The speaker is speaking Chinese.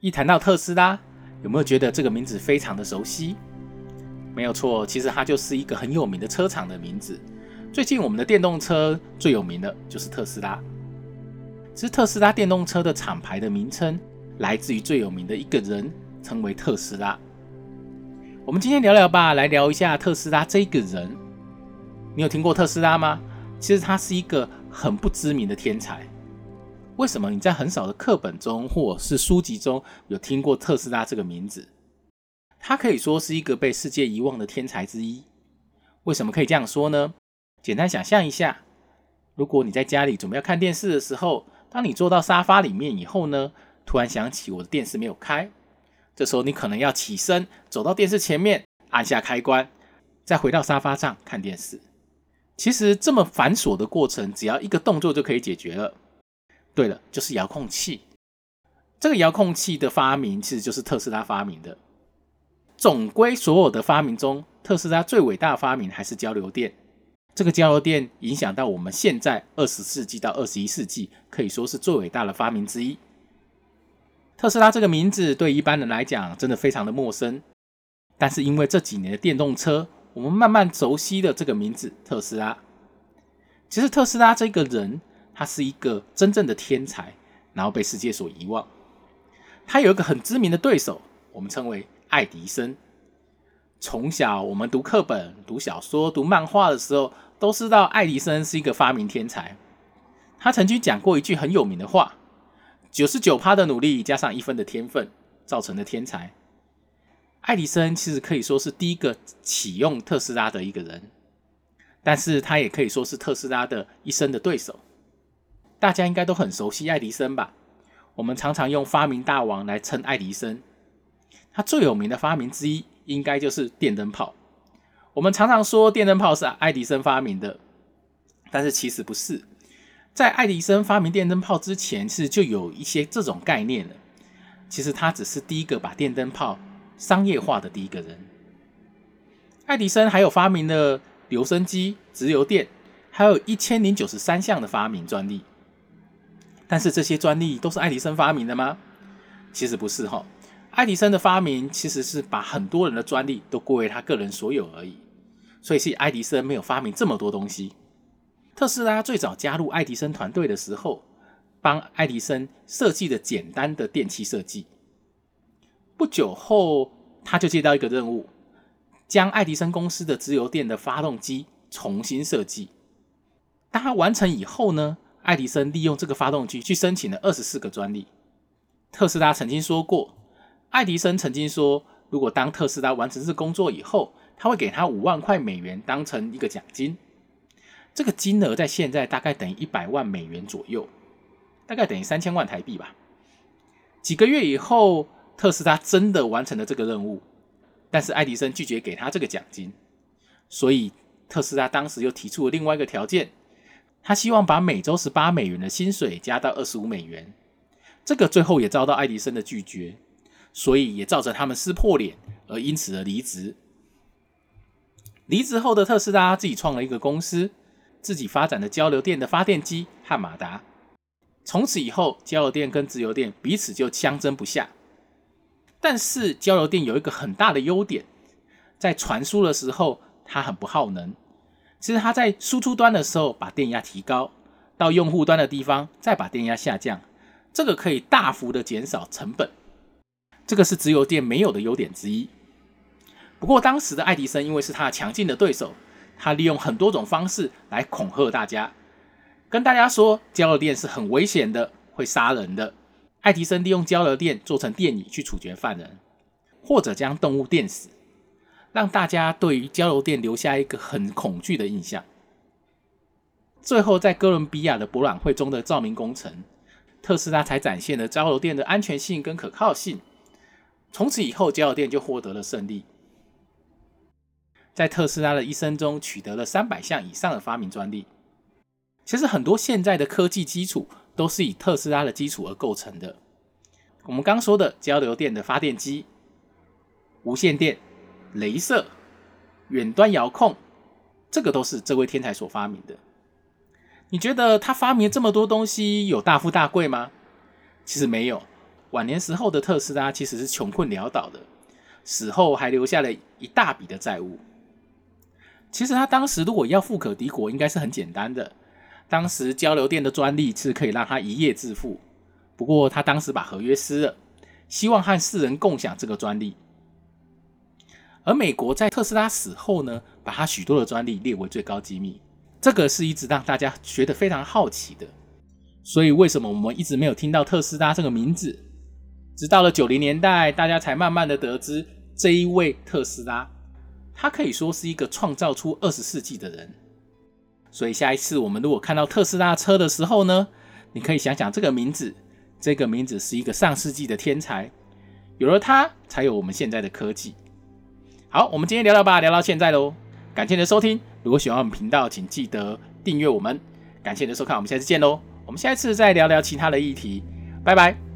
一谈到特斯拉，有没有觉得这个名字非常的熟悉？没有错，其实它就是一个很有名的车厂的名字。最近我们的电动车最有名的就是特斯拉。其实特斯拉电动车的厂牌的名称来自于最有名的一个人，称为特斯拉。我们今天聊聊吧，来聊一下特斯拉这一个人。你有听过特斯拉吗？其实他是一个很不知名的天才。为什么你在很少的课本中或是书籍中有听过特斯拉这个名字？他可以说是一个被世界遗忘的天才之一。为什么可以这样说呢？简单想象一下，如果你在家里准备要看电视的时候，当你坐到沙发里面以后呢，突然想起我的电视没有开，这时候你可能要起身走到电视前面，按下开关，再回到沙发上看电视。其实这么繁琐的过程，只要一个动作就可以解决了。对了，就是遥控器。这个遥控器的发明其实就是特斯拉发明的。总归所有的发明中，特斯拉最伟大的发明还是交流电。这个交流电影响到我们现在二十世纪到二十一世纪，可以说是最伟大的发明之一。特斯拉这个名字对一般人来讲真的非常的陌生，但是因为这几年的电动车，我们慢慢熟悉了这个名字——特斯拉。其实特斯拉这个人。他是一个真正的天才，然后被世界所遗忘。他有一个很知名的对手，我们称为爱迪生。从小我们读课本、读小说、读漫画的时候，都知道爱迪生是一个发明天才。他曾经讲过一句很有名的话：“九十九趴的努力加上一分的天分，造成的天才。”爱迪生其实可以说是第一个启用特斯拉的一个人，但是他也可以说是特斯拉的一生的对手。大家应该都很熟悉爱迪生吧？我们常常用发明大王来称爱迪生。他最有名的发明之一，应该就是电灯泡。我们常常说电灯泡是爱迪生发明的，但是其实不是。在爱迪生发明电灯泡之前，是就有一些这种概念了。其实他只是第一个把电灯泡商业化的第一个人。爱迪生还有发明了留声机、直流电，还有一千零九十三项的发明专利。但是这些专利都是爱迪生发明的吗？其实不是哈，爱迪生的发明其实是把很多人的专利都归为他个人所有而已，所以是爱迪生没有发明这么多东西。特斯拉最早加入爱迪生团队的时候，帮爱迪生设计的简单的电器设计。不久后，他就接到一个任务，将爱迪生公司的直流电的发动机重新设计。当他完成以后呢？爱迪生利用这个发动机去申请了二十四个专利。特斯拉曾经说过，爱迪生曾经说，如果当特斯拉完成这工作以后，他会给他五万块美元当成一个奖金。这个金额在现在大概等于一百万美元左右，大概等于三千万台币吧。几个月以后，特斯拉真的完成了这个任务，但是爱迪生拒绝给他这个奖金，所以特斯拉当时又提出了另外一个条件。他希望把每周十八美元的薪水加到二十五美元，这个最后也遭到爱迪生的拒绝，所以也造成他们撕破脸，而因此而离职。离职后的特斯拉自己创了一个公司，自己发展的交流电的发电机和马达。从此以后，交流电跟直流电彼此就相争不下。但是交流电有一个很大的优点，在传输的时候它很不耗能。其实它在输出端的时候把电压提高，到用户端的地方再把电压下降，这个可以大幅的减少成本。这个是直流电没有的优点之一。不过当时的爱迪生因为是他强劲的对手，他利用很多种方式来恐吓大家，跟大家说交流电是很危险的，会杀人的。爱迪生利用交流电做成电椅去处决犯人，或者将动物电死。让大家对于交流电留下一个很恐惧的印象。最后，在哥伦比亚的博览会中的照明工程，特斯拉才展现了交流电的安全性跟可靠性。从此以后，交流电就获得了胜利。在特斯拉的一生中，取得了三百项以上的发明专利。其实，很多现在的科技基础都是以特斯拉的基础而构成的。我们刚说的交流电的发电机、无线电。镭射、远端遥控，这个都是这位天才所发明的。你觉得他发明这么多东西有大富大贵吗？其实没有，晚年时候的特斯拉其实是穷困潦倒的，死后还留下了一大笔的债务。其实他当时如果要富可敌国，应该是很简单的。当时交流电的专利是可以让他一夜致富，不过他当时把合约撕了，希望和世人共享这个专利。而美国在特斯拉死后呢，把他许多的专利列为最高机密，这个是一直让大家觉得非常好奇的。所以为什么我们一直没有听到特斯拉这个名字？直到了九零年代，大家才慢慢的得知这一位特斯拉，他可以说是一个创造出二十世纪的人。所以下一次我们如果看到特斯拉车的时候呢，你可以想想这个名字，这个名字是一个上世纪的天才，有了他，才有我们现在的科技。好，我们今天聊聊吧，聊到现在喽。感谢你的收听，如果喜欢我们频道，请记得订阅我们。感谢你的收看，我们下次见喽。我们下一次再聊聊其他的议题，拜拜。